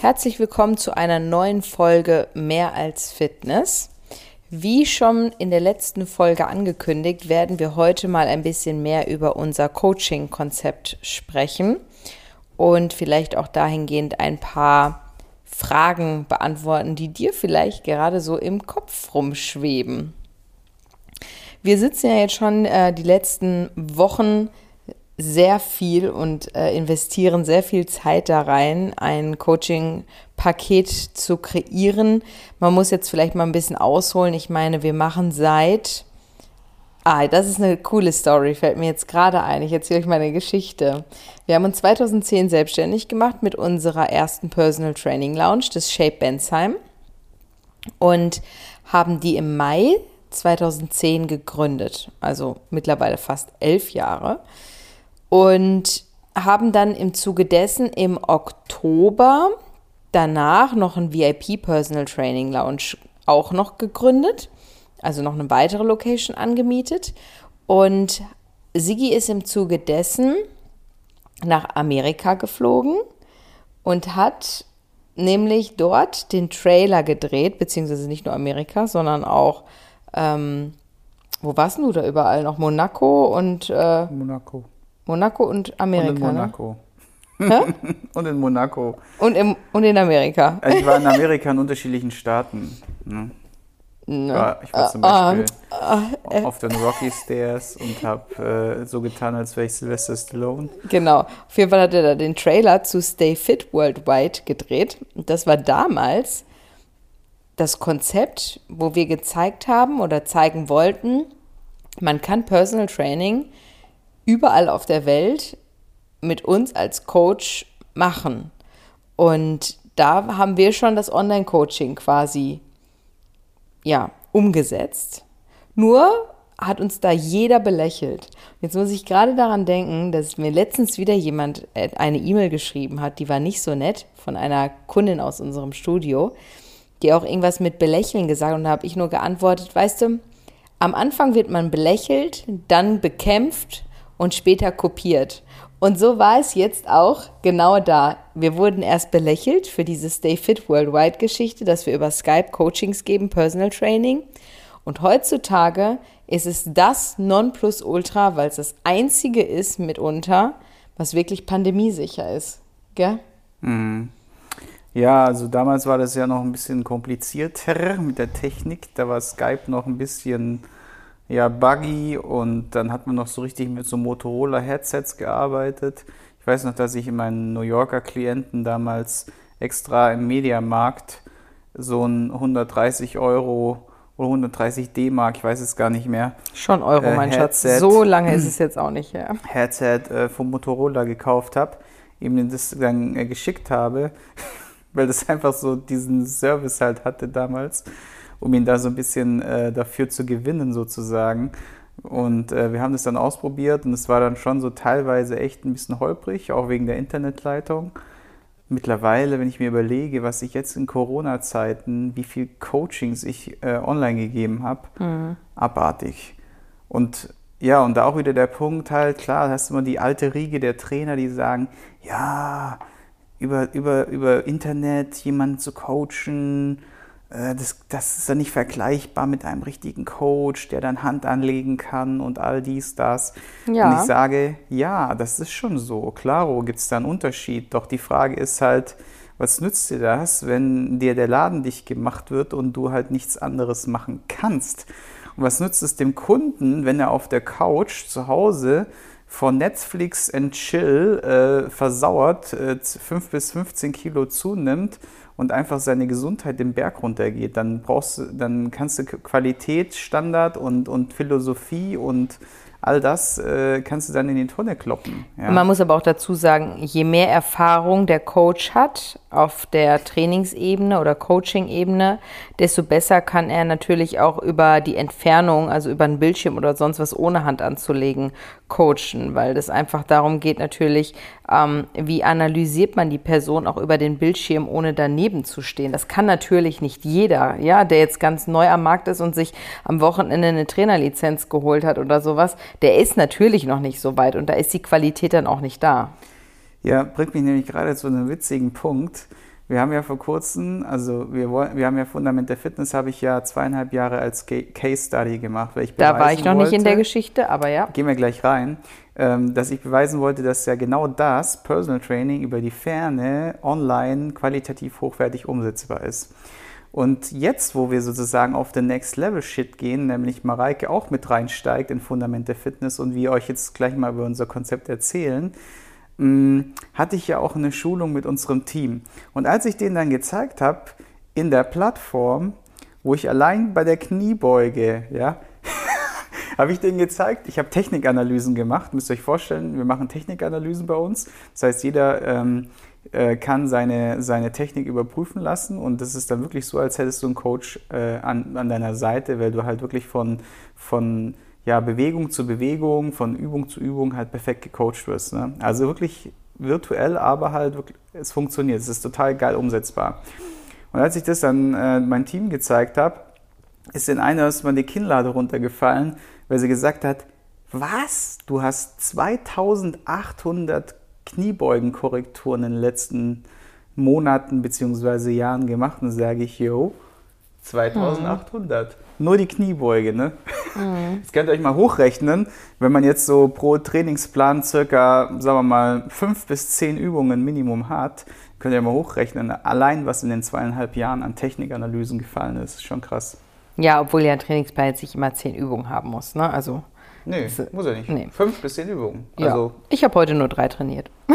Herzlich willkommen zu einer neuen Folge Mehr als Fitness. Wie schon in der letzten Folge angekündigt, werden wir heute mal ein bisschen mehr über unser Coaching-Konzept sprechen und vielleicht auch dahingehend ein paar Fragen beantworten, die dir vielleicht gerade so im Kopf rumschweben. Wir sitzen ja jetzt schon äh, die letzten Wochen sehr viel und äh, investieren sehr viel Zeit da rein, ein Coaching-Paket zu kreieren. Man muss jetzt vielleicht mal ein bisschen ausholen. Ich meine, wir machen seit, ah, das ist eine coole Story, fällt mir jetzt gerade ein. Ich erzähle euch meine Geschichte. Wir haben uns 2010 selbstständig gemacht mit unserer ersten Personal Training Lounge, des Shape Bensheim, und haben die im Mai 2010 gegründet, also mittlerweile fast elf Jahre und haben dann im Zuge dessen im Oktober danach noch ein VIP Personal Training Lounge auch noch gegründet, also noch eine weitere Location angemietet. Und Sigi ist im Zuge dessen nach Amerika geflogen und hat nämlich dort den Trailer gedreht, beziehungsweise nicht nur Amerika, sondern auch, ähm, wo warst du da überall noch? Monaco und. Äh, Monaco. Monaco und Amerika. Und in Monaco. Ne? und in Monaco. Und, im, und in Amerika. Ich war in Amerika in unterschiedlichen Staaten. Ne? Ne. War, ich war zum Ah, Beispiel ah, äh, auf den Rocky Stairs und habe äh, so getan, als wäre ich Sylvester Stallone. Genau. Auf jeden Fall hat er da den Trailer zu Stay Fit Worldwide gedreht. Und das war damals das Konzept, wo wir gezeigt haben oder zeigen wollten, man kann Personal Training überall auf der Welt mit uns als Coach machen. Und da haben wir schon das Online-Coaching quasi ja, umgesetzt. Nur hat uns da jeder belächelt. Jetzt muss ich gerade daran denken, dass mir letztens wieder jemand äh, eine E-Mail geschrieben hat, die war nicht so nett, von einer Kundin aus unserem Studio, die auch irgendwas mit Belächeln gesagt hat. und da habe ich nur geantwortet, weißt du, am Anfang wird man belächelt, dann bekämpft und später kopiert. Und so war es jetzt auch genau da. Wir wurden erst belächelt für diese Stay Fit Worldwide Geschichte, dass wir über Skype Coachings geben, Personal Training. Und heutzutage ist es das Nonplusultra, weil es das einzige ist mitunter, was wirklich pandemiesicher ist. Gell? Ja, also damals war das ja noch ein bisschen komplizierter mit der Technik. Da war Skype noch ein bisschen ja, buggy und dann hat man noch so richtig mit so Motorola-Headsets gearbeitet. Ich weiß noch, dass ich in meinen New Yorker Klienten damals extra im Mediamarkt so ein 130 Euro oder 130 D-Mark, ich weiß es gar nicht mehr, Schon Euro, Äh, mein Schatz. Headset. So lange ist es jetzt auch nicht her. Headset äh, vom Motorola gekauft habe, ihm das dann äh, geschickt habe, weil das einfach so diesen Service halt hatte damals, um ihn da so ein bisschen äh, dafür zu gewinnen sozusagen. Und äh, wir haben das dann ausprobiert und es war dann schon so teilweise echt ein bisschen holprig, auch wegen der Internetleitung. Mittlerweile, wenn ich mir überlege, was ich jetzt in Corona-Zeiten, wie viel Coachings ich äh, online gegeben habe, abartig. Und ja, und da auch wieder der Punkt halt, klar, da hast du immer die alte Riege der Trainer, die sagen, ja, über, über, über Internet jemanden zu coachen, das, das ist dann nicht vergleichbar mit einem richtigen Coach, der dann Hand anlegen kann und all dies, das. Ja. Und ich sage, ja, das ist schon so. Klaro gibt es da einen Unterschied. Doch die Frage ist halt, was nützt dir das, wenn dir der Laden dicht gemacht wird und du halt nichts anderes machen kannst? Und was nützt es dem Kunden, wenn er auf der Couch zu Hause von Netflix and Chill äh, versauert, äh, 5 bis 15 Kilo zunimmt und einfach seine Gesundheit den Berg runtergeht? Dann brauchst du, dann kannst du Qualitätsstandard und, und Philosophie und all das äh, kannst du dann in die Tonne kloppen. Ja. Man muss aber auch dazu sagen, je mehr Erfahrung der Coach hat auf der Trainingsebene oder Coaching-Ebene, desto besser kann er natürlich auch über die Entfernung, also über einen Bildschirm oder sonst was ohne Hand anzulegen, coachen, weil das einfach darum geht natürlich, ähm, wie analysiert man die Person auch über den Bildschirm, ohne daneben zu stehen. Das kann natürlich nicht jeder, ja, der jetzt ganz neu am Markt ist und sich am Wochenende eine Trainerlizenz geholt hat oder sowas, der ist natürlich noch nicht so weit und da ist die Qualität dann auch nicht da. Ja, bringt mich nämlich gerade zu einem witzigen Punkt. Wir haben ja vor kurzem, also wir, wollen, wir haben ja Fundament der Fitness, habe ich ja zweieinhalb Jahre als Case Study gemacht. Weil ich da war ich noch wollte, nicht in der Geschichte, aber ja. Gehen wir gleich rein, ähm, dass ich beweisen wollte, dass ja genau das, Personal Training über die Ferne, online, qualitativ hochwertig umsetzbar ist. Und jetzt, wo wir sozusagen auf den Next Level Shit gehen, nämlich Mareike auch mit reinsteigt in Fundament der Fitness und wir euch jetzt gleich mal über unser Konzept erzählen, hatte ich ja auch eine Schulung mit unserem Team. Und als ich denen dann gezeigt habe, in der Plattform, wo ich allein bei der Kniebeuge, ja, habe ich denen gezeigt, ich habe Technikanalysen gemacht, müsst ihr euch vorstellen, wir machen Technikanalysen bei uns. Das heißt, jeder ähm, äh, kann seine, seine Technik überprüfen lassen und das ist dann wirklich so, als hättest du einen Coach äh, an, an deiner Seite, weil du halt wirklich von, von ja, Bewegung zu Bewegung, von Übung zu Übung halt perfekt gecoacht wirst. Ne? Also wirklich virtuell, aber halt wirklich, es funktioniert. Es ist total geil umsetzbar. Und als ich das dann äh, mein Team gezeigt habe, ist in einer erstmal die Kinnlade runtergefallen, weil sie gesagt hat, was? Du hast 2800 Kniebeugenkorrekturen in den letzten Monaten bzw. Jahren gemacht. Und sage ich, yo, 2800. Mhm. Nur die Kniebeuge, ne? Mhm. Jetzt könnt ihr euch mal hochrechnen, wenn man jetzt so pro Trainingsplan circa, sagen wir mal, fünf bis zehn Übungen Minimum hat, könnt ihr mal hochrechnen, allein was in den zweieinhalb Jahren an Technikanalysen gefallen ist, ist schon krass. Ja, obwohl ja ein Trainingsplan jetzt nicht immer zehn Übungen haben muss, ne? Also. Nee, muss er nicht. Nee. Fünf bis zehn Übungen. Ja. Also, ich habe heute nur drei trainiert.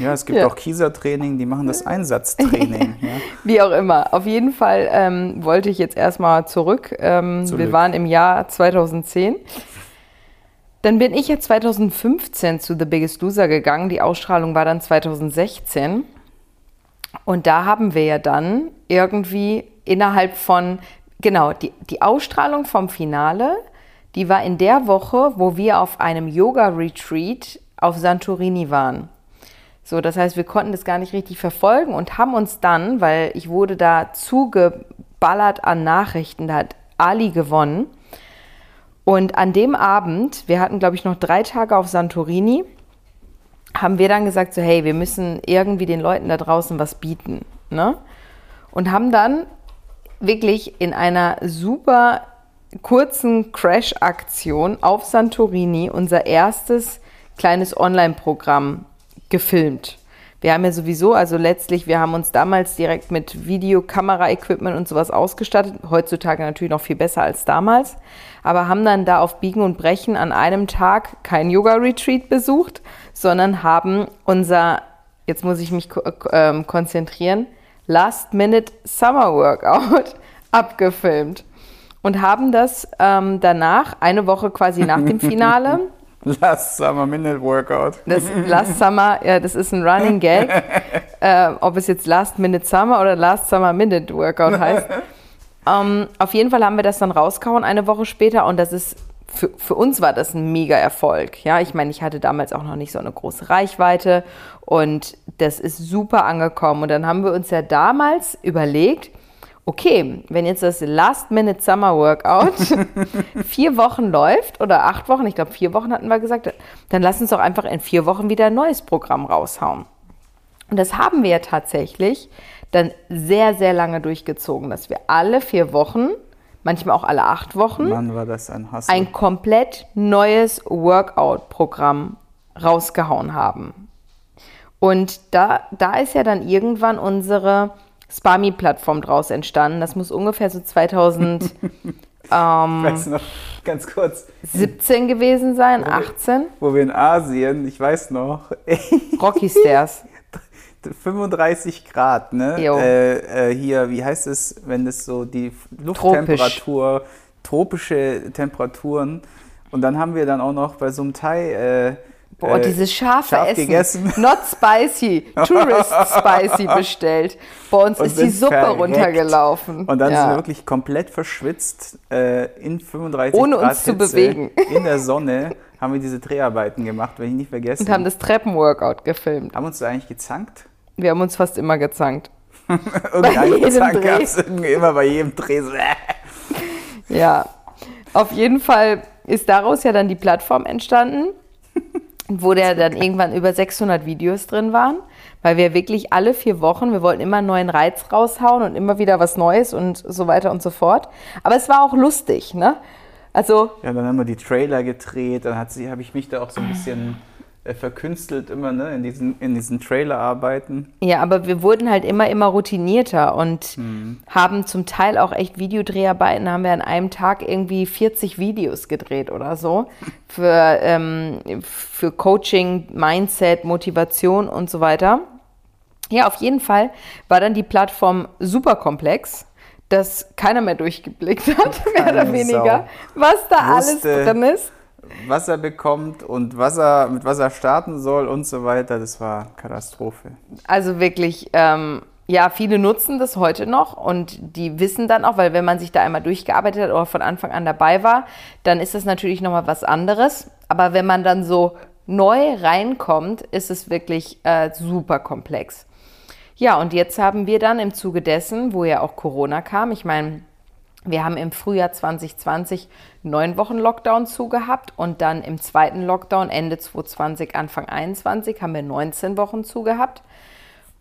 Ja, es gibt ja. auch Kiesertraining, die machen das Einsatztraining. ja. Wie auch immer. Auf jeden Fall ähm, wollte ich jetzt erstmal zurück. Ähm, zurück. Wir waren im Jahr 2010. Dann bin ich ja 2015 zu The Biggest Loser gegangen. Die Ausstrahlung war dann 2016. Und da haben wir ja dann irgendwie innerhalb von, genau, die, die Ausstrahlung vom Finale, die war in der Woche, wo wir auf einem Yoga-Retreat auf Santorini waren. So, das heißt, wir konnten das gar nicht richtig verfolgen und haben uns dann, weil ich wurde da zugeballert an Nachrichten, da hat Ali gewonnen. Und an dem Abend, wir hatten, glaube ich, noch drei Tage auf Santorini, haben wir dann gesagt, so, hey, wir müssen irgendwie den Leuten da draußen was bieten. Ne? Und haben dann wirklich in einer super kurzen Crash-Aktion auf Santorini unser erstes kleines Online-Programm gefilmt. Wir haben ja sowieso, also letztlich, wir haben uns damals direkt mit Videokamera-Equipment und sowas ausgestattet. Heutzutage natürlich noch viel besser als damals. Aber haben dann da auf Biegen und Brechen an einem Tag kein Yoga-Retreat besucht, sondern haben unser, jetzt muss ich mich äh, konzentrieren, Last-Minute Summer Workout abgefilmt. Und haben das ähm, danach, eine Woche quasi nach dem Finale, Last Summer Minute Workout. Das Last Summer, ja, das ist ein Running Gag. äh, ob es jetzt Last Minute Summer oder Last Summer Minute Workout heißt. um, auf jeden Fall haben wir das dann rausgehauen eine Woche später und das ist für, für uns war das ein mega Erfolg. Ja, ich meine, ich hatte damals auch noch nicht so eine große Reichweite und das ist super angekommen. Und dann haben wir uns ja damals überlegt, okay, wenn jetzt das Last-Minute Summer Workout vier Wochen läuft oder acht Wochen, ich glaube vier Wochen hatten wir gesagt, dann lass uns doch einfach in vier Wochen wieder ein neues Programm raushauen. Und das haben wir ja tatsächlich dann sehr, sehr lange durchgezogen, dass wir alle vier Wochen, manchmal auch alle acht Wochen, ein, ein komplett neues Workout-Programm rausgehauen haben. Und da, da ist ja dann irgendwann unsere Spami-Plattform draus entstanden. Das muss ungefähr so 2000. ähm, weiß noch, ganz kurz. 17 gewesen sein, 18. Wo wir in Asien, ich weiß noch. Rocky Stairs. 35 Grad, ne? Äh, äh, hier, wie heißt es, wenn das so die Lufttemperatur, Tropisch. tropische Temperaturen. Und dann haben wir dann auch noch bei so einem Thai. Äh, Boah, äh, dieses scharfe scharf Essen. Gegessen. Not spicy, tourist spicy bestellt. Bei uns und ist die Suppe verreckt. runtergelaufen. Und dann ja. sind wir wirklich komplett verschwitzt äh, in 35 Ohne Grad uns zu bewegen. In der Sonne haben wir diese Dreharbeiten gemacht, wenn ich nicht vergessen. Und haben das Treppenworkout gefilmt. Haben uns da eigentlich gezankt? Wir haben uns fast immer gezankt. Irgendeinen Zank gab es immer bei jedem Dreh. ja, auf jeden Fall ist daraus ja dann die Plattform entstanden wo der dann irgendwann über 600 Videos drin waren, weil wir wirklich alle vier Wochen, wir wollten immer einen neuen Reiz raushauen und immer wieder was Neues und so weiter und so fort. Aber es war auch lustig, ne? Also. Ja, dann haben wir die Trailer gedreht, dann habe ich mich da auch so ein bisschen verkünstelt immer ne, in diesen, in diesen Trailer-Arbeiten. Ja, aber wir wurden halt immer, immer routinierter und mhm. haben zum Teil auch echt Videodreharbeiten, haben wir an einem Tag irgendwie 40 Videos gedreht oder so für, ähm, für Coaching, Mindset, Motivation und so weiter. Ja, auf jeden Fall war dann die Plattform super komplex dass keiner mehr durchgeblickt hat, mehr oder weniger, Sau. was da Wusste, alles drin ist was er bekommt und was er, mit was er starten soll und so weiter. Das war Katastrophe. Also wirklich, ähm, ja, viele nutzen das heute noch und die wissen dann auch, weil wenn man sich da einmal durchgearbeitet hat oder von Anfang an dabei war, dann ist das natürlich nochmal was anderes. Aber wenn man dann so neu reinkommt, ist es wirklich äh, super komplex. Ja, und jetzt haben wir dann im Zuge dessen, wo ja auch Corona kam, ich meine, wir haben im Frühjahr 2020 neun Wochen Lockdown zugehabt und dann im zweiten Lockdown Ende 2020, Anfang 2021 haben wir 19 Wochen zugehabt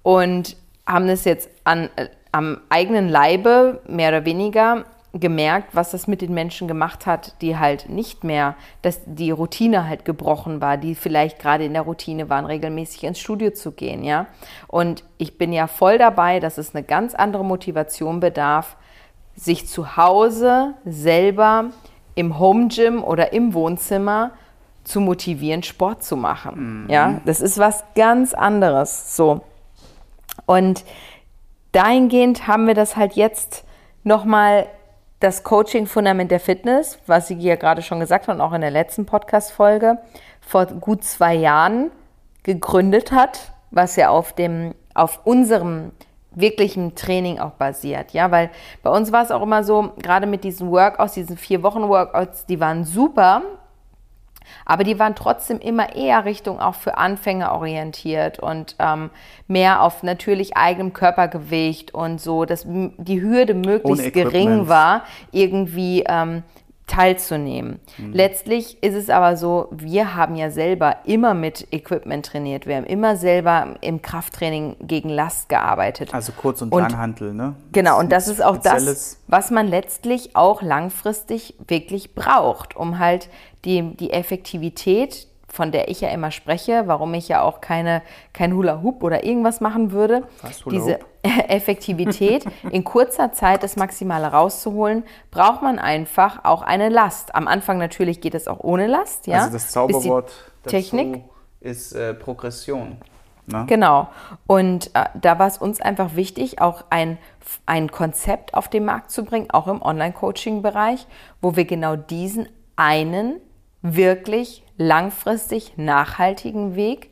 und haben es jetzt an, äh, am eigenen Leibe mehr oder weniger gemerkt, was das mit den Menschen gemacht hat, die halt nicht mehr, dass die Routine halt gebrochen war, die vielleicht gerade in der Routine waren, regelmäßig ins Studio zu gehen, ja. Und ich bin ja voll dabei, dass es eine ganz andere Motivation bedarf, sich zu Hause selber im Home Gym oder im Wohnzimmer zu motivieren, Sport zu machen. Mhm. Ja, das ist was ganz anderes. So. Und dahingehend haben wir das halt jetzt nochmal das Coaching-Fundament der Fitness, was Sie ja gerade schon gesagt haben, auch in der letzten Podcast-Folge, vor gut zwei Jahren gegründet hat, was ja auf dem, auf unserem wirklichem Training auch basiert, ja, weil bei uns war es auch immer so, gerade mit diesen Workouts, diesen vier Wochen Workouts, die waren super, aber die waren trotzdem immer eher Richtung auch für Anfänger orientiert und ähm, mehr auf natürlich eigenem Körpergewicht und so, dass die Hürde möglichst gering war, irgendwie ähm, teilzunehmen. Mhm. Letztlich ist es aber so, wir haben ja selber immer mit Equipment trainiert. Wir haben immer selber im Krafttraining gegen Last gearbeitet. Also Kurz- und, und Langhantel, ne? Genau, und das ist auch das, was man letztlich auch langfristig wirklich braucht, um halt die, die Effektivität von der ich ja immer spreche, warum ich ja auch keine, kein Hula Hoop oder irgendwas machen würde. Was, Hula Diese Effektivität, in kurzer Zeit das Maximale rauszuholen, braucht man einfach auch eine Last. Am Anfang natürlich geht es auch ohne Last. Ja? Also das Zauberwort Technik ist äh, Progression. Ne? Genau. Und äh, da war es uns einfach wichtig, auch ein, ein Konzept auf den Markt zu bringen, auch im Online-Coaching-Bereich, wo wir genau diesen einen wirklich langfristig nachhaltigen Weg,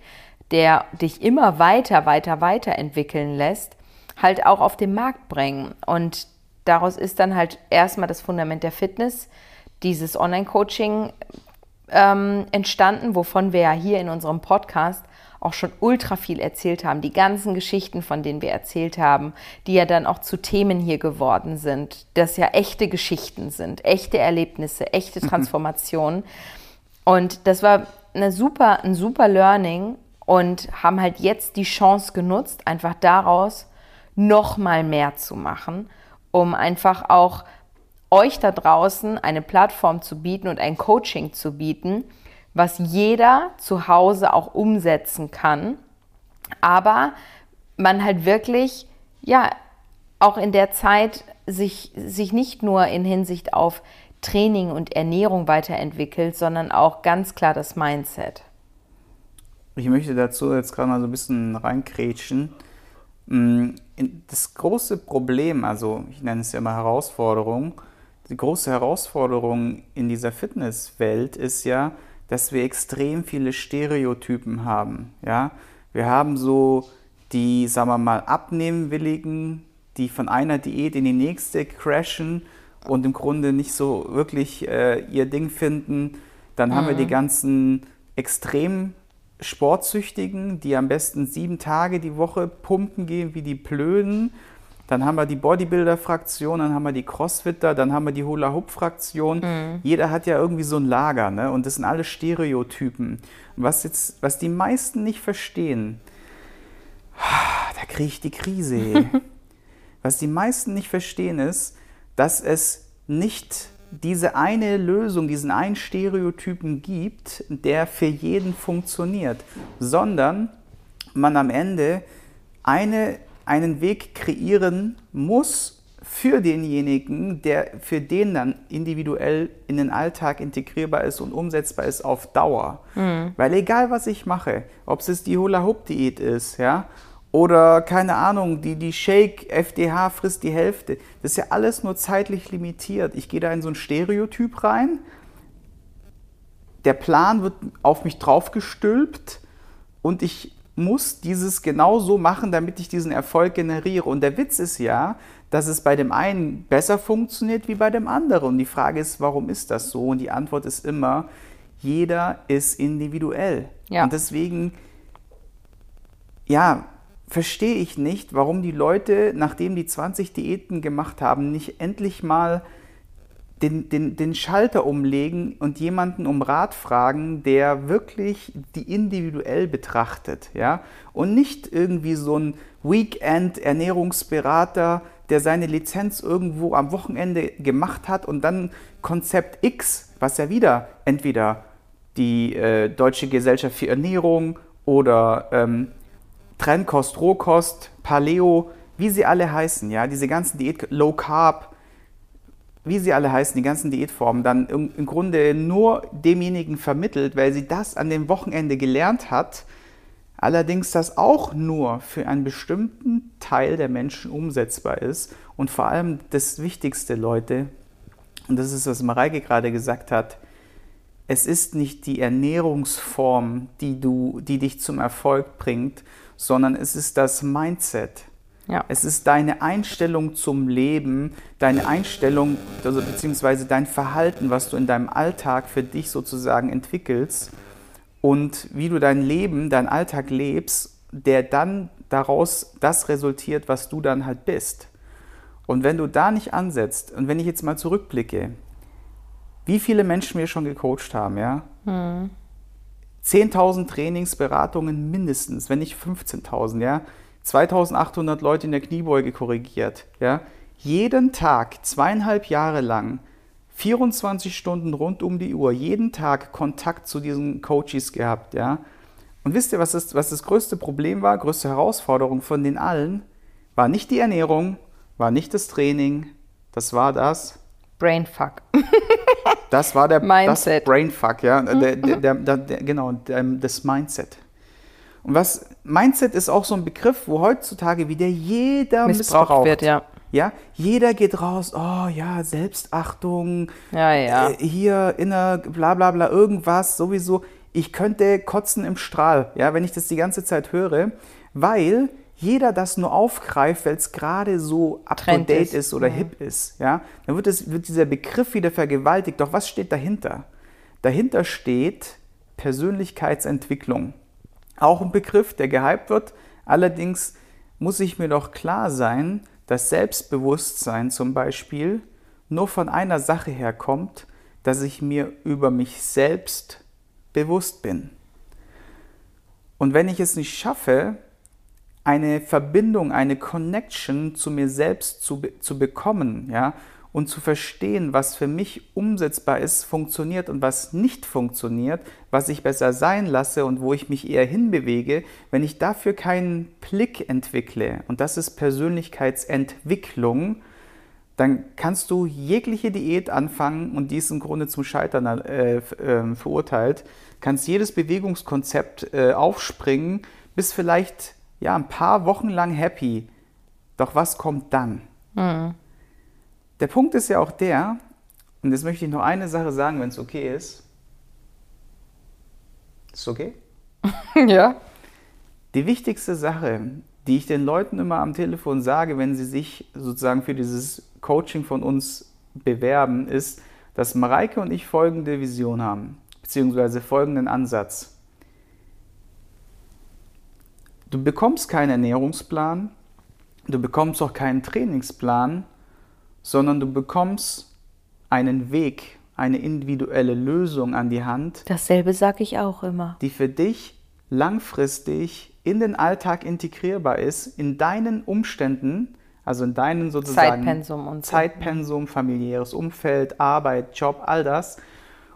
der dich immer weiter, weiter, weiter entwickeln lässt, halt auch auf den Markt bringen. Und daraus ist dann halt erstmal das Fundament der Fitness, dieses Online-Coaching ähm, entstanden, wovon wir ja hier in unserem Podcast auch schon ultra viel erzählt haben. Die ganzen Geschichten, von denen wir erzählt haben, die ja dann auch zu Themen hier geworden sind, das ja echte Geschichten sind, echte Erlebnisse, echte Transformationen. Und das war eine super, ein super Learning und haben halt jetzt die Chance genutzt, einfach daraus noch mal mehr zu machen, um einfach auch euch da draußen eine Plattform zu bieten und ein Coaching zu bieten, was jeder zu Hause auch umsetzen kann, aber man halt wirklich, ja, auch in der Zeit sich, sich nicht nur in Hinsicht auf Training und Ernährung weiterentwickelt, sondern auch ganz klar das Mindset. Ich möchte dazu jetzt gerade mal so ein bisschen reinkrätschen. Mm, das große Problem, also ich nenne es ja immer Herausforderung, die große Herausforderung in dieser Fitnesswelt ist ja, dass wir extrem viele Stereotypen haben. Ja? Wir haben so die, sagen wir mal, Abnehmwilligen, die von einer Diät in die nächste crashen und im Grunde nicht so wirklich äh, ihr Ding finden. Dann mhm. haben wir die mhm. ganzen extrem Sportsüchtigen, die am besten sieben Tage die Woche pumpen gehen wie die Blöden. dann haben wir die Bodybuilder-Fraktion, dann haben wir die Crossfitter, dann haben wir die Hula-Hoop-Fraktion. Mhm. Jeder hat ja irgendwie so ein Lager, ne? Und das sind alle Stereotypen. Was jetzt, was die meisten nicht verstehen, da kriege ich die Krise. was die meisten nicht verstehen ist, dass es nicht diese eine Lösung, diesen einen Stereotypen gibt, der für jeden funktioniert, sondern man am Ende eine einen Weg kreieren muss für denjenigen, der für den dann individuell in den Alltag integrierbar ist und umsetzbar ist auf Dauer. Mhm. Weil egal was ich mache, ob es die Hula Hoop Diät ist, ja, oder keine Ahnung, die, die Shake, FDH frisst die Hälfte. Das ist ja alles nur zeitlich limitiert. Ich gehe da in so ein Stereotyp rein. Der Plan wird auf mich draufgestülpt und ich muss dieses genau so machen, damit ich diesen Erfolg generiere. Und der Witz ist ja, dass es bei dem einen besser funktioniert wie bei dem anderen. Und die Frage ist, warum ist das so? Und die Antwort ist immer, jeder ist individuell. Ja. Und deswegen, ja, verstehe ich nicht, warum die Leute, nachdem die 20 Diäten gemacht haben, nicht endlich mal den, den, den Schalter umlegen und jemanden um Rat fragen, der wirklich die individuell betrachtet, ja, und nicht irgendwie so ein Weekend-Ernährungsberater, der seine Lizenz irgendwo am Wochenende gemacht hat und dann Konzept X, was ja wieder entweder die äh, Deutsche Gesellschaft für Ernährung oder ähm, Trennkost, Rohkost, Paleo, wie sie alle heißen, ja, diese ganzen Diät, Low Carb, wie sie alle heißen, die ganzen Diätformen, dann im, im Grunde nur demjenigen vermittelt, weil sie das an dem Wochenende gelernt hat, allerdings das auch nur für einen bestimmten Teil der Menschen umsetzbar ist und vor allem das Wichtigste, Leute, und das ist, was Mareike gerade gesagt hat, es ist nicht die Ernährungsform, die, du, die dich zum Erfolg bringt, sondern es ist das Mindset. Ja. Es ist deine Einstellung zum Leben, deine Einstellung, also beziehungsweise dein Verhalten, was du in deinem Alltag für dich sozusagen entwickelst und wie du dein Leben, deinen Alltag lebst, der dann daraus das resultiert, was du dann halt bist. Und wenn du da nicht ansetzt, und wenn ich jetzt mal zurückblicke, wie viele Menschen wir schon gecoacht haben, ja? Hm. 10.000 Trainingsberatungen mindestens, wenn nicht 15.000, ja? 2800 Leute in der Kniebeuge korrigiert. Ja? Jeden Tag, zweieinhalb Jahre lang, 24 Stunden rund um die Uhr, jeden Tag Kontakt zu diesen Coaches gehabt. Ja? Und wisst ihr, was das, was das größte Problem war, größte Herausforderung von den allen? War nicht die Ernährung, war nicht das Training, das war das Brainfuck. das war der Mindset. Das Brainfuck, ja. Der, der, der, genau, das Mindset. Und was Mindset ist auch so ein Begriff, wo heutzutage wieder jeder missbraucht, missbraucht wird, ja. Ja, jeder geht raus, oh ja, Selbstachtung, ja, ja. Äh, hier inner, bla bla bla, irgendwas, sowieso. Ich könnte kotzen im Strahl, ja, wenn ich das die ganze Zeit höre, weil jeder das nur aufgreift, weil es gerade so up to date ist, ist oder ja. hip ist, ja, dann wird, es, wird dieser Begriff wieder vergewaltigt. Doch was steht dahinter? Dahinter steht Persönlichkeitsentwicklung. Auch ein Begriff, der gehypt wird. Allerdings muss ich mir doch klar sein, dass Selbstbewusstsein zum Beispiel nur von einer Sache herkommt, dass ich mir über mich selbst bewusst bin. Und wenn ich es nicht schaffe, eine Verbindung, eine Connection zu mir selbst zu, zu bekommen, ja, und zu verstehen, was für mich umsetzbar ist, funktioniert und was nicht funktioniert, was ich besser sein lasse und wo ich mich eher hinbewege, wenn ich dafür keinen Blick entwickle, und das ist Persönlichkeitsentwicklung, dann kannst du jegliche Diät anfangen und die ist im Grunde zum Scheitern äh, äh, verurteilt, kannst jedes Bewegungskonzept äh, aufspringen, bis vielleicht ja, ein paar Wochen lang happy. Doch was kommt dann? Mhm. Der Punkt ist ja auch der, und jetzt möchte ich noch eine Sache sagen, wenn es okay ist. Ist okay? ja. Die wichtigste Sache, die ich den Leuten immer am Telefon sage, wenn sie sich sozusagen für dieses Coaching von uns bewerben, ist, dass Mareike und ich folgende Vision haben, beziehungsweise folgenden Ansatz. Du bekommst keinen Ernährungsplan, du bekommst auch keinen Trainingsplan, sondern du bekommst einen Weg, eine individuelle Lösung an die Hand. Dasselbe sage ich auch immer. Die für dich langfristig in den Alltag integrierbar ist, in deinen Umständen, also in deinen sozusagen Zeitpensum und so. Zeitpensum, familiäres Umfeld, Arbeit, Job, all das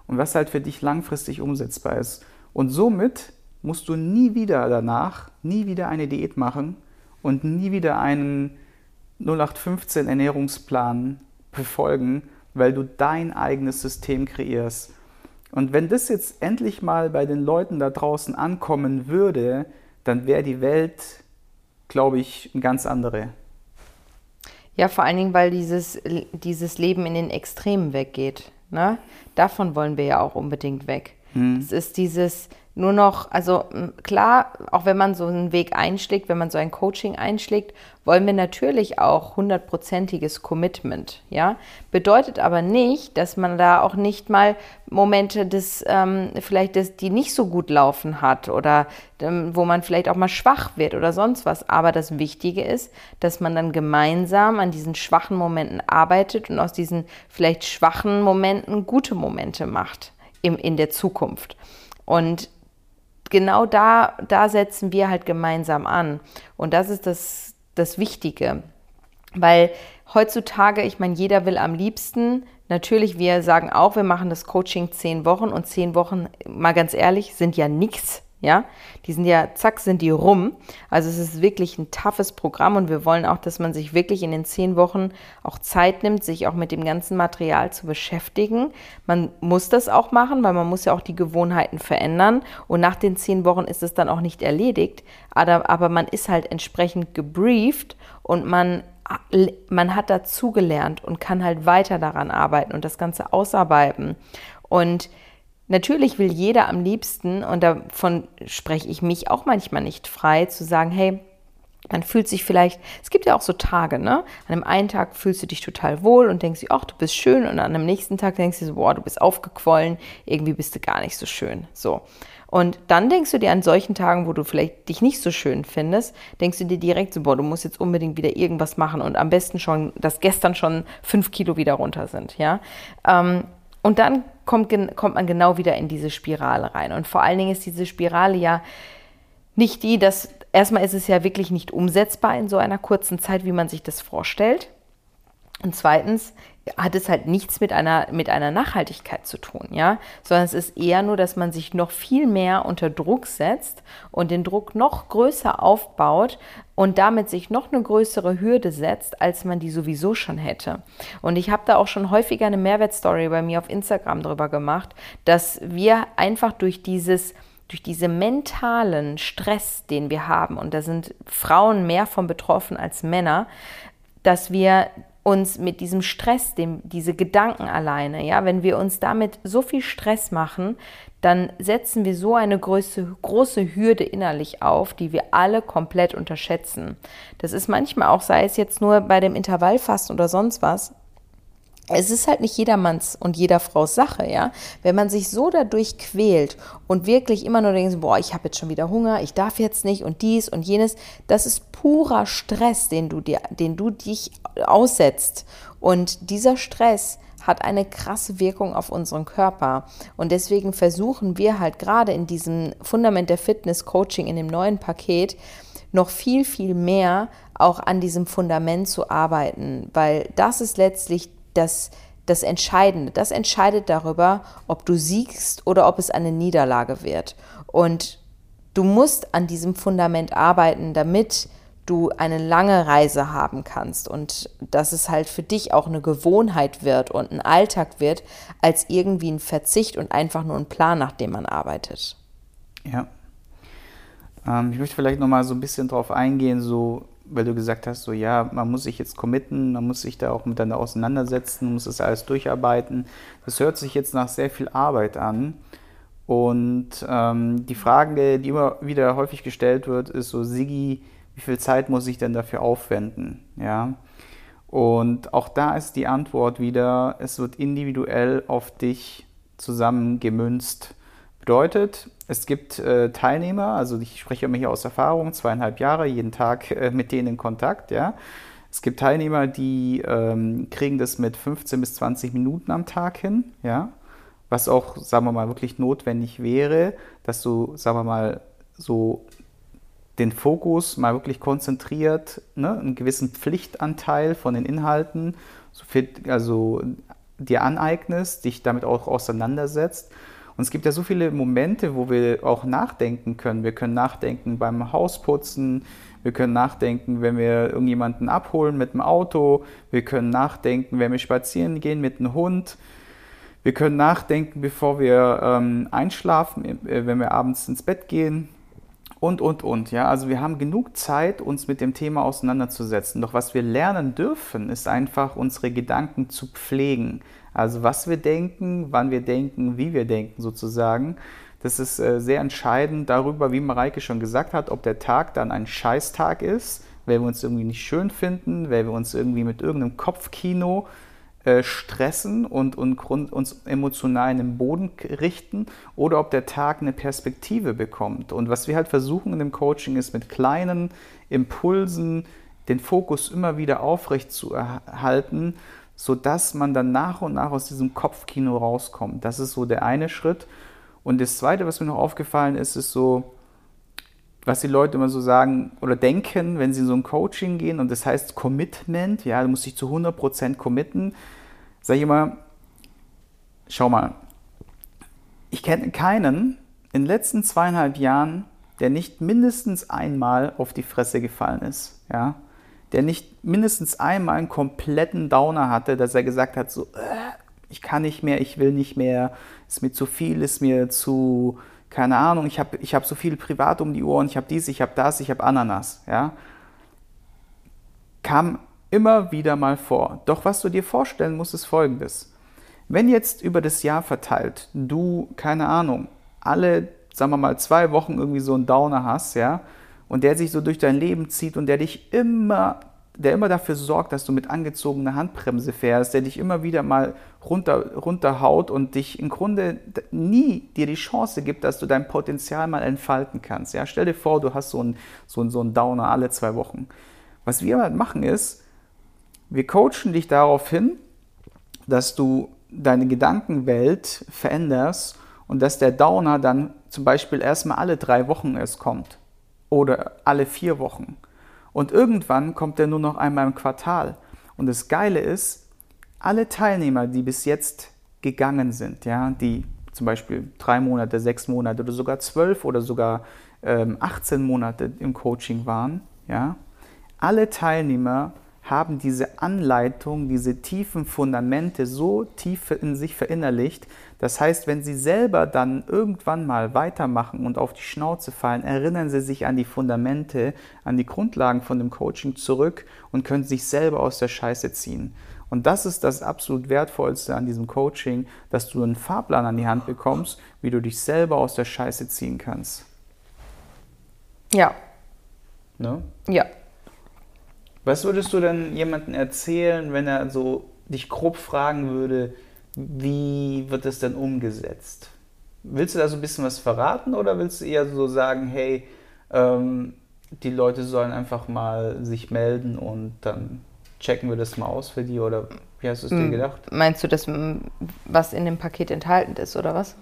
und was halt für dich langfristig umsetzbar ist. Und somit musst du nie wieder danach, nie wieder eine Diät machen und nie wieder einen 0815 Ernährungsplan befolgen, weil du dein eigenes System kreierst. Und wenn das jetzt endlich mal bei den Leuten da draußen ankommen würde, dann wäre die Welt, glaube ich, eine ganz andere. Ja, vor allen Dingen, weil dieses, dieses Leben in den Extremen weggeht. Ne? Davon wollen wir ja auch unbedingt weg. Hm. Es ist dieses, nur noch, also klar, auch wenn man so einen Weg einschlägt, wenn man so ein Coaching einschlägt, wollen wir natürlich auch hundertprozentiges Commitment, ja. Bedeutet aber nicht, dass man da auch nicht mal Momente des, ähm, vielleicht des, die nicht so gut laufen hat oder ähm, wo man vielleicht auch mal schwach wird oder sonst was. Aber das Wichtige ist, dass man dann gemeinsam an diesen schwachen Momenten arbeitet und aus diesen vielleicht schwachen Momenten gute Momente macht im, in der Zukunft. Und genau da, da setzen wir halt gemeinsam an. Und das ist das, das Wichtige. Weil heutzutage, ich meine, jeder will am liebsten, natürlich, wir sagen auch, wir machen das Coaching zehn Wochen und zehn Wochen, mal ganz ehrlich, sind ja nichts ja, die sind ja, zack, sind die rum. Also es ist wirklich ein toughes Programm und wir wollen auch, dass man sich wirklich in den zehn Wochen auch Zeit nimmt, sich auch mit dem ganzen Material zu beschäftigen. Man muss das auch machen, weil man muss ja auch die Gewohnheiten verändern und nach den zehn Wochen ist es dann auch nicht erledigt, aber, aber man ist halt entsprechend gebrieft und man man hat dazugelernt und kann halt weiter daran arbeiten und das Ganze ausarbeiten. Und Natürlich will jeder am liebsten, und davon spreche ich mich auch manchmal nicht frei, zu sagen, hey, man fühlt sich vielleicht, es gibt ja auch so Tage, ne? An einem einen Tag fühlst du dich total wohl und denkst dir, ach, du bist schön, und an einem nächsten Tag denkst du so, boah, du bist aufgequollen, irgendwie bist du gar nicht so schön. So. Und dann denkst du dir an solchen Tagen, wo du vielleicht dich nicht so schön findest, denkst du dir direkt so, boah, du musst jetzt unbedingt wieder irgendwas machen und am besten schon, dass gestern schon fünf Kilo wieder runter sind, ja. Ähm, und dann kommt, kommt man genau wieder in diese Spirale rein. Und vor allen Dingen ist diese Spirale ja nicht die, dass erstmal ist es ja wirklich nicht umsetzbar in so einer kurzen Zeit, wie man sich das vorstellt. Und zweitens hat es halt nichts mit einer, mit einer Nachhaltigkeit zu tun, ja, sondern es ist eher nur, dass man sich noch viel mehr unter Druck setzt und den Druck noch größer aufbaut und damit sich noch eine größere Hürde setzt, als man die sowieso schon hätte. Und ich habe da auch schon häufiger eine Mehrwertstory bei mir auf Instagram drüber gemacht, dass wir einfach durch dieses durch diese mentalen Stress, den wir haben, und da sind Frauen mehr von betroffen als Männer, dass wir uns mit diesem Stress, dem, diese Gedanken alleine, ja, wenn wir uns damit so viel Stress machen, dann setzen wir so eine große, große Hürde innerlich auf, die wir alle komplett unterschätzen. Das ist manchmal auch, sei es jetzt nur bei dem Intervallfasten oder sonst was, es ist halt nicht jedermanns und jeder Frau's Sache, ja. Wenn man sich so dadurch quält und wirklich immer nur denkt, boah, ich habe jetzt schon wieder Hunger, ich darf jetzt nicht und dies und jenes, das ist purer Stress, den du dir, den du dich aussetzt. Und dieser Stress hat eine krasse Wirkung auf unseren Körper. Und deswegen versuchen wir halt gerade in diesem Fundament der Fitness Coaching in dem neuen Paket noch viel, viel mehr auch an diesem Fundament zu arbeiten, weil das ist letztlich das, das Entscheidende. Das entscheidet darüber, ob du siegst oder ob es eine Niederlage wird. Und du musst an diesem Fundament arbeiten, damit du eine lange Reise haben kannst und dass es halt für dich auch eine Gewohnheit wird und ein Alltag wird, als irgendwie ein Verzicht und einfach nur ein Plan, nach dem man arbeitet. Ja. Ähm, ich möchte vielleicht nochmal so ein bisschen drauf eingehen, so weil du gesagt hast, so ja, man muss sich jetzt committen, man muss sich da auch miteinander auseinandersetzen, muss das alles durcharbeiten. Das hört sich jetzt nach sehr viel Arbeit an. Und ähm, die Frage, die immer wieder häufig gestellt wird, ist so, Sigi, wie viel Zeit muss ich denn dafür aufwenden? Ja. Und auch da ist die Antwort wieder, es wird individuell auf dich zusammengemünzt. Bedeutet, es gibt äh, Teilnehmer, also ich spreche immer hier aus Erfahrung, zweieinhalb Jahre, jeden Tag äh, mit denen in Kontakt, ja. Es gibt Teilnehmer, die ähm, kriegen das mit 15 bis 20 Minuten am Tag hin, ja. Was auch, sagen wir mal, wirklich notwendig wäre, dass du, sagen wir mal, so den Fokus mal wirklich konzentriert, ne, einen gewissen Pflichtanteil von den Inhalten, so viel, also dir aneignest, dich damit auch auseinandersetzt. Und es gibt ja so viele Momente, wo wir auch nachdenken können. Wir können nachdenken beim Hausputzen, wir können nachdenken, wenn wir irgendjemanden abholen mit dem Auto, wir können nachdenken, wenn wir spazieren gehen mit einem Hund. Wir können nachdenken, bevor wir ähm, einschlafen, äh, wenn wir abends ins Bett gehen und, und, und. Ja? Also wir haben genug Zeit, uns mit dem Thema auseinanderzusetzen. Doch was wir lernen dürfen, ist einfach unsere Gedanken zu pflegen. Also was wir denken, wann wir denken, wie wir denken sozusagen. Das ist äh, sehr entscheidend darüber, wie Mareike schon gesagt hat, ob der Tag dann ein Scheißtag ist, weil wir uns irgendwie nicht schön finden, weil wir uns irgendwie mit irgendeinem Kopfkino äh, stressen und, und uns emotional in den Boden richten oder ob der Tag eine Perspektive bekommt. Und was wir halt versuchen in dem Coaching ist mit kleinen Impulsen den Fokus immer wieder aufrecht zu erhalten, sodass man dann nach und nach aus diesem Kopfkino rauskommt. Das ist so der eine Schritt. Und das zweite, was mir noch aufgefallen ist, ist so, was die Leute immer so sagen oder denken, wenn sie in so ein Coaching gehen. Und das heißt Commitment, ja, du musst dich zu 100% committen, sage ich immer, schau mal, ich kenne keinen in den letzten zweieinhalb Jahren, der nicht mindestens einmal auf die Fresse gefallen ist, ja, der nicht mindestens einmal einen kompletten Downer hatte, dass er gesagt hat, so, äh, ich kann nicht mehr, ich will nicht mehr, ist mir zu viel, ist mir zu, keine Ahnung, ich habe ich hab so viel privat um die Ohren, ich habe dies, ich habe das, ich habe Ananas, ja. Kam immer wieder mal vor. Doch was du dir vorstellen musst, ist folgendes. Wenn jetzt über das Jahr verteilt du, keine Ahnung, alle, sagen wir mal, zwei Wochen irgendwie so einen Downer hast, ja, und der sich so durch dein Leben zieht und der dich immer der immer dafür sorgt, dass du mit angezogener Handbremse fährst, der dich immer wieder mal runter, runterhaut und dich im Grunde nie dir die Chance gibt, dass du dein Potenzial mal entfalten kannst. Ja, stell dir vor, du hast so einen, so einen, so einen Downer alle zwei Wochen. Was wir halt machen ist, wir coachen dich darauf hin, dass du deine Gedankenwelt veränderst und dass der Downer dann zum Beispiel erstmal alle drei Wochen erst kommt oder alle vier Wochen. Und irgendwann kommt er nur noch einmal im Quartal. Und das Geile ist, alle Teilnehmer, die bis jetzt gegangen sind, ja, die zum Beispiel drei Monate, sechs Monate oder sogar zwölf oder sogar ähm, 18 Monate im Coaching waren, ja, alle Teilnehmer haben diese Anleitung, diese tiefen Fundamente so tief in sich verinnerlicht. Das heißt, wenn sie selber dann irgendwann mal weitermachen und auf die Schnauze fallen, erinnern sie sich an die Fundamente, an die Grundlagen von dem Coaching zurück und können sich selber aus der Scheiße ziehen. Und das ist das absolut Wertvollste an diesem Coaching, dass du einen Fahrplan an die Hand bekommst, wie du dich selber aus der Scheiße ziehen kannst. Ja. Ne? Ja, was würdest du denn jemandem erzählen, wenn er so dich grob fragen würde, wie wird das denn umgesetzt? Willst du da so ein bisschen was verraten oder willst du eher so sagen, hey, ähm, die Leute sollen einfach mal sich melden und dann checken wir das mal aus für die oder wie hast du es dir hm, gedacht? Meinst du das, was in dem Paket enthalten ist oder was?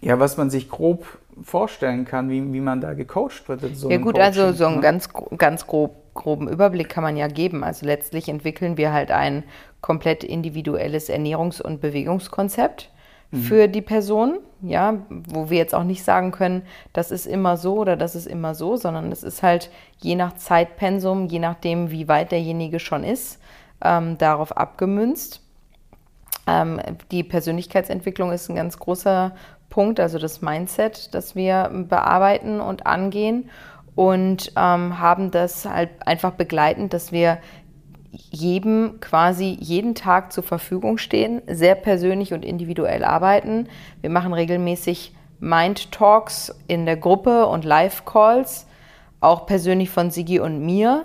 Ja, was man sich grob vorstellen kann, wie, wie man da gecoacht wird. So ja gut, Coaching, also so einen ne? ganz, ganz grob groben Überblick kann man ja geben. Also letztlich entwickeln wir halt ein komplett individuelles Ernährungs- und Bewegungskonzept mhm. für die Person, ja, wo wir jetzt auch nicht sagen können, das ist immer so oder das ist immer so, sondern es ist halt je nach Zeitpensum, je nachdem, wie weit derjenige schon ist, ähm, darauf abgemünzt. Ähm, die Persönlichkeitsentwicklung ist ein ganz großer Punkt, also das Mindset, das wir bearbeiten und angehen und ähm, haben das halt einfach begleitend, dass wir jedem quasi jeden Tag zur Verfügung stehen, sehr persönlich und individuell arbeiten. Wir machen regelmäßig Mind Talks in der Gruppe und Live-Calls, auch persönlich von Sigi und mir.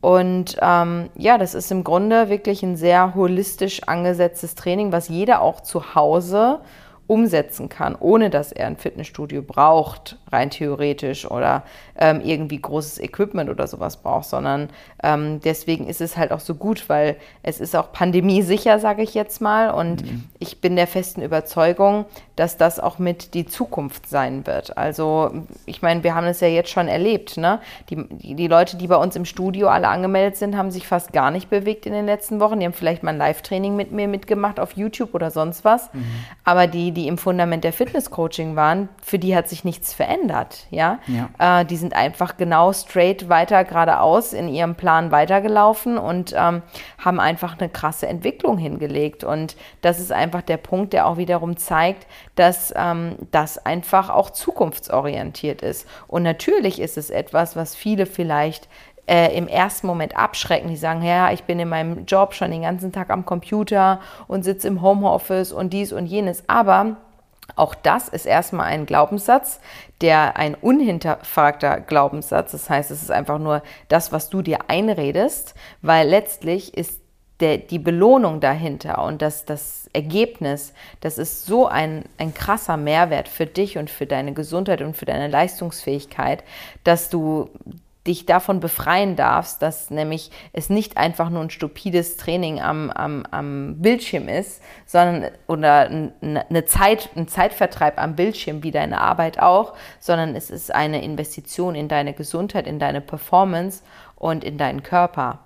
Und ähm, ja, das ist im Grunde wirklich ein sehr holistisch angesetztes Training, was jeder auch zu Hause umsetzen kann, ohne dass er ein Fitnessstudio braucht, rein theoretisch, oder ähm, irgendwie großes Equipment oder sowas braucht, sondern ähm, deswegen ist es halt auch so gut, weil es ist auch pandemiesicher, sage ich jetzt mal, und mhm. ich bin der festen Überzeugung, dass das auch mit die Zukunft sein wird. Also ich meine, wir haben es ja jetzt schon erlebt, ne? Die, die, die Leute, die bei uns im Studio alle angemeldet sind, haben sich fast gar nicht bewegt in den letzten Wochen. Die haben vielleicht mal ein Live-Training mit mir mitgemacht auf YouTube oder sonst was. Mhm. Aber die, die im Fundament der Fitness-Coaching waren, für die hat sich nichts verändert. Ja, ja. Äh, die sind einfach genau straight weiter geradeaus in ihrem Plan weitergelaufen und ähm, haben einfach eine krasse Entwicklung hingelegt. Und das ist einfach der Punkt, der auch wiederum zeigt, dass ähm, das einfach auch zukunftsorientiert ist. Und natürlich ist es etwas, was viele vielleicht äh, im ersten Moment abschrecken. Die sagen, ja, ich bin in meinem Job schon den ganzen Tag am Computer und sitze im Homeoffice und dies und jenes. Aber auch das ist erstmal ein Glaubenssatz, der ein unhinterfragter Glaubenssatz. Das heißt, es ist einfach nur das, was du dir einredest, weil letztlich ist der, die Belohnung dahinter und das, das Ergebnis, das ist so ein, ein krasser Mehrwert für dich und für deine Gesundheit und für deine Leistungsfähigkeit, dass du dich davon befreien darfst, dass nämlich es nicht einfach nur ein stupides Training am, am, am Bildschirm ist, sondern oder eine Zeit, ein Zeitvertreib am Bildschirm wie deine Arbeit auch, sondern es ist eine Investition in deine Gesundheit, in deine Performance und in deinen Körper.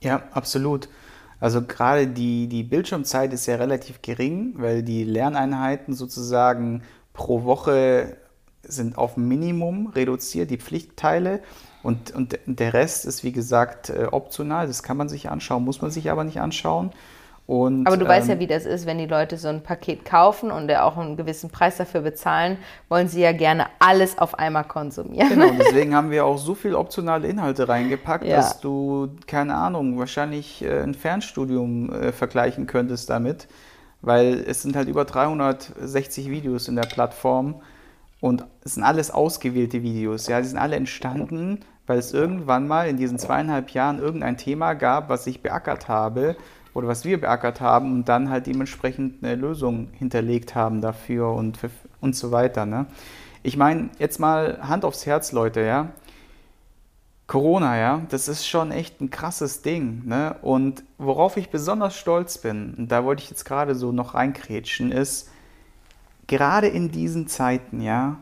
Ja, absolut. Also gerade die, die Bildschirmzeit ist ja relativ gering, weil die Lerneinheiten sozusagen pro Woche sind auf Minimum reduziert, die Pflichtteile. Und, und der Rest ist, wie gesagt, äh, optional. Das kann man sich anschauen, muss man sich aber nicht anschauen. Und, aber du ähm, weißt ja, ähm, wie das ist, wenn die Leute so ein Paket kaufen und auch einen gewissen Preis dafür bezahlen, wollen sie ja gerne alles auf einmal konsumieren. Genau, deswegen haben wir auch so viele optionale Inhalte reingepackt, ja. dass du, keine Ahnung, wahrscheinlich äh, ein Fernstudium äh, vergleichen könntest damit, weil es sind halt über 360 Videos in der Plattform und es sind alles ausgewählte Videos. Ja, die sind alle entstanden, weil es irgendwann mal in diesen zweieinhalb Jahren irgendein Thema gab, was ich beackert habe oder was wir beackert haben und dann halt dementsprechend eine Lösung hinterlegt haben dafür und, und so weiter. Ne? Ich meine, jetzt mal Hand aufs Herz, Leute, ja. Corona, ja, das ist schon echt ein krasses Ding. Ne? Und worauf ich besonders stolz bin, und da wollte ich jetzt gerade so noch reinkrätschen, ist, gerade in diesen Zeiten, ja,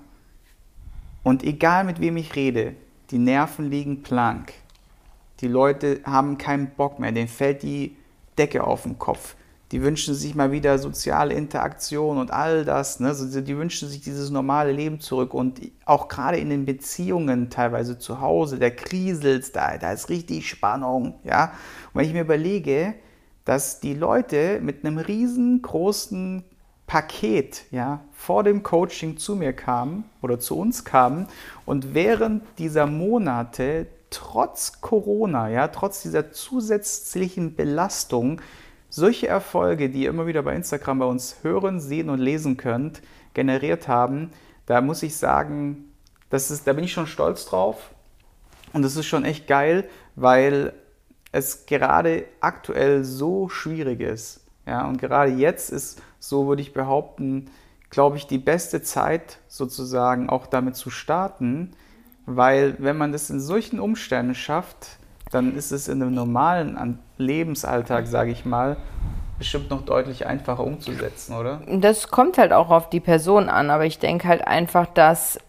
und egal mit wem ich rede, die Nerven liegen blank. Die Leute haben keinen Bock mehr, denen fällt die Decke auf den Kopf. Die wünschen sich mal wieder soziale Interaktion und all das. Ne? Die wünschen sich dieses normale Leben zurück. Und auch gerade in den Beziehungen, teilweise zu Hause, der kriselt, da, da ist richtig Spannung. Ja? Und wenn ich mir überlege, dass die Leute mit einem riesengroßen Paket ja, vor dem Coaching zu mir kamen oder zu uns kamen und während dieser Monate trotz Corona, ja, trotz dieser zusätzlichen Belastung solche Erfolge, die ihr immer wieder bei Instagram bei uns hören, sehen und lesen könnt, generiert haben, da muss ich sagen, das ist, da bin ich schon stolz drauf und das ist schon echt geil, weil es gerade aktuell so schwierig ist. Ja, und gerade jetzt ist so würde ich behaupten, glaube ich, die beste Zeit sozusagen auch damit zu starten, weil wenn man das in solchen Umständen schafft, dann ist es in einem normalen Lebensalltag, sage ich mal, bestimmt noch deutlich einfacher umzusetzen, oder? Das kommt halt auch auf die Person an, aber ich denke halt einfach, dass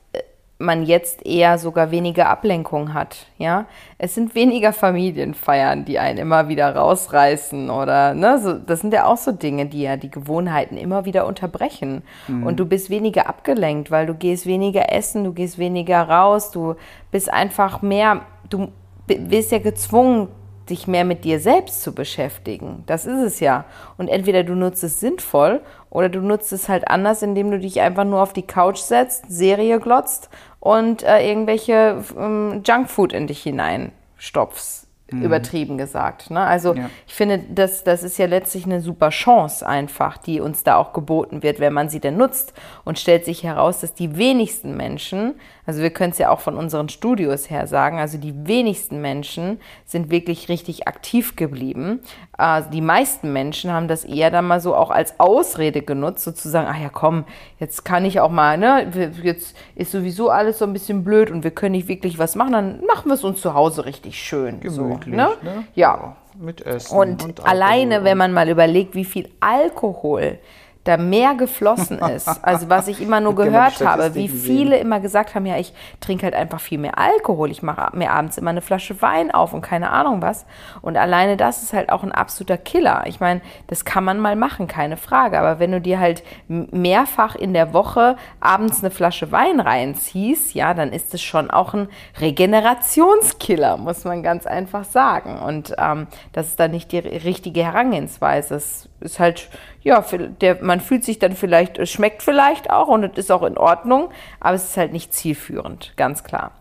man jetzt eher sogar weniger Ablenkung hat, ja. Es sind weniger Familienfeiern, die einen immer wieder rausreißen oder, ne, so, das sind ja auch so Dinge, die ja die Gewohnheiten immer wieder unterbrechen. Mhm. Und du bist weniger abgelenkt, weil du gehst weniger essen, du gehst weniger raus, du bist einfach mehr, du bist ja gezwungen, dich mehr mit dir selbst zu beschäftigen. Das ist es ja. Und entweder du nutzt es sinnvoll oder du nutzt es halt anders, indem du dich einfach nur auf die Couch setzt, Serie glotzt und äh, irgendwelche ähm, Junkfood in dich hineinstopfst. Mhm. Übertrieben gesagt. Ne? Also ja. ich finde, das, das ist ja letztlich eine super Chance einfach, die uns da auch geboten wird, wenn man sie denn nutzt. Und stellt sich heraus, dass die wenigsten Menschen Also wir können es ja auch von unseren Studios her sagen. Also die wenigsten Menschen sind wirklich richtig aktiv geblieben. Äh, die meisten Menschen haben das eher dann mal so auch als Ausrede genutzt, sozusagen, ach ja, komm, jetzt kann ich auch mal, ne, jetzt ist sowieso alles so ein bisschen blöd und wir können nicht wirklich was machen, dann machen wir es uns zu Hause richtig schön. Gemütlich, so, ne? ne? Ja. Mit Essen. Und, und alleine, wenn man mal überlegt, wie viel Alkohol da mehr geflossen ist. Also was ich immer nur gehört habe, wie viele immer gesagt haben, ja, ich trinke halt einfach viel mehr Alkohol, ich mache mir abends immer eine Flasche Wein auf und keine Ahnung was. Und alleine das ist halt auch ein absoluter Killer. Ich meine, das kann man mal machen, keine Frage. Aber wenn du dir halt mehrfach in der Woche abends eine Flasche Wein reinziehst, ja, dann ist es schon auch ein Regenerationskiller, muss man ganz einfach sagen. Und ähm, das ist dann nicht die richtige Herangehensweise. Es ist halt, ja, der, man fühlt sich dann vielleicht, es schmeckt vielleicht auch und es ist auch in Ordnung, aber es ist halt nicht zielführend, ganz klar.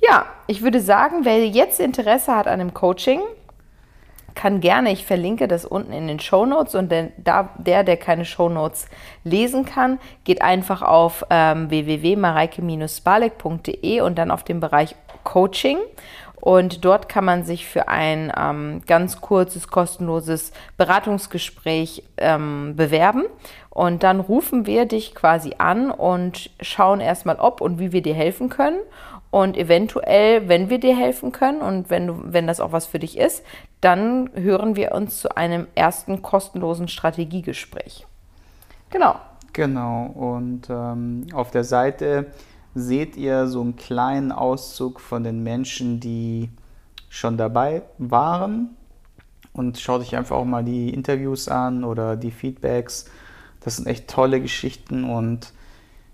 Ja, ich würde sagen, wer jetzt Interesse hat an einem Coaching, kann gerne, ich verlinke das unten in den Show Notes und der, der, der keine Show Notes lesen kann, geht einfach auf ähm, www.mareike-spalek.de und dann auf den Bereich Coaching und dort kann man sich für ein ähm, ganz kurzes, kostenloses Beratungsgespräch ähm, bewerben. Und dann rufen wir dich quasi an und schauen erstmal, ob und wie wir dir helfen können. Und eventuell, wenn wir dir helfen können und wenn, du, wenn das auch was für dich ist, dann hören wir uns zu einem ersten kostenlosen Strategiegespräch. Genau. Genau, und ähm, auf der Seite seht ihr so einen kleinen Auszug von den Menschen, die schon dabei waren. Und schaut euch einfach auch mal die Interviews an oder die Feedbacks. Das sind echt tolle Geschichten und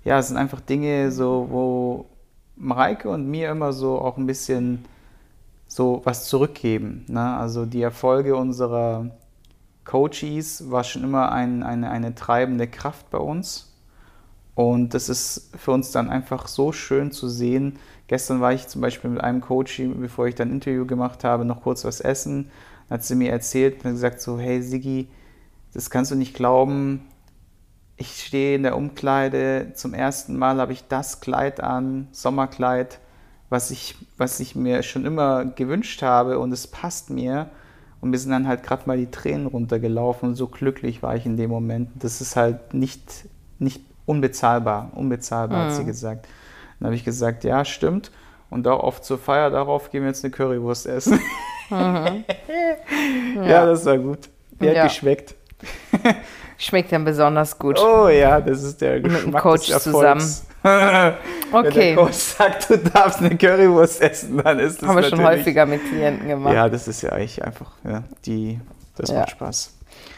ja, es sind einfach Dinge, so, wo Mareike und mir immer so auch ein bisschen so was zurückgeben. Ne? Also die Erfolge unserer Coaches war schon immer ein, eine, eine treibende Kraft bei uns. Und das ist für uns dann einfach so schön zu sehen. Gestern war ich zum Beispiel mit einem Coach, bevor ich dann ein Interview gemacht habe, noch kurz was essen. Dann hat sie mir erzählt und gesagt so, hey Sigi, das kannst du nicht glauben. Ich stehe in der Umkleide, zum ersten Mal habe ich das Kleid an, Sommerkleid, was ich, was ich mir schon immer gewünscht habe und es passt mir. Und mir sind dann halt gerade mal die Tränen runtergelaufen und so glücklich war ich in dem Moment. Das ist halt nicht, nicht unbezahlbar. Unbezahlbar, hat sie gesagt. Dann habe ich gesagt, ja, stimmt. Und auch oft zur Feier darauf gehen wir jetzt eine Currywurst essen. ja. das war gut. Die hat Ja. geschmeckt. Schmeckt dann besonders gut. Oh ja, das ist der dem Geschmack Coach des Erfolgs. Wenn okay. der Coach sagt, du darfst eine Currywurst essen, dann ist das Haben wir schon häufiger mit Klienten gemacht. Ja, das ist ja eigentlich einfach, ja, die, das Ja. macht Spaß.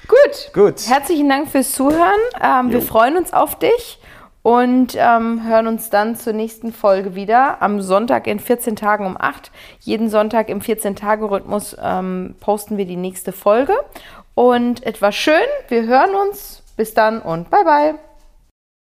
Gut. Gut. Herzlichen Dank fürs Zuhören. Ähm, wir freuen uns auf dich und ähm, hören uns dann zur nächsten Folge wieder am Sonntag in 14 Tagen um 8. Jeden Sonntag im 14-Tage-Rhythmus ähm, posten wir die nächste Folge. Und etwas schön. Wir hören uns. Bis dann und bye bye.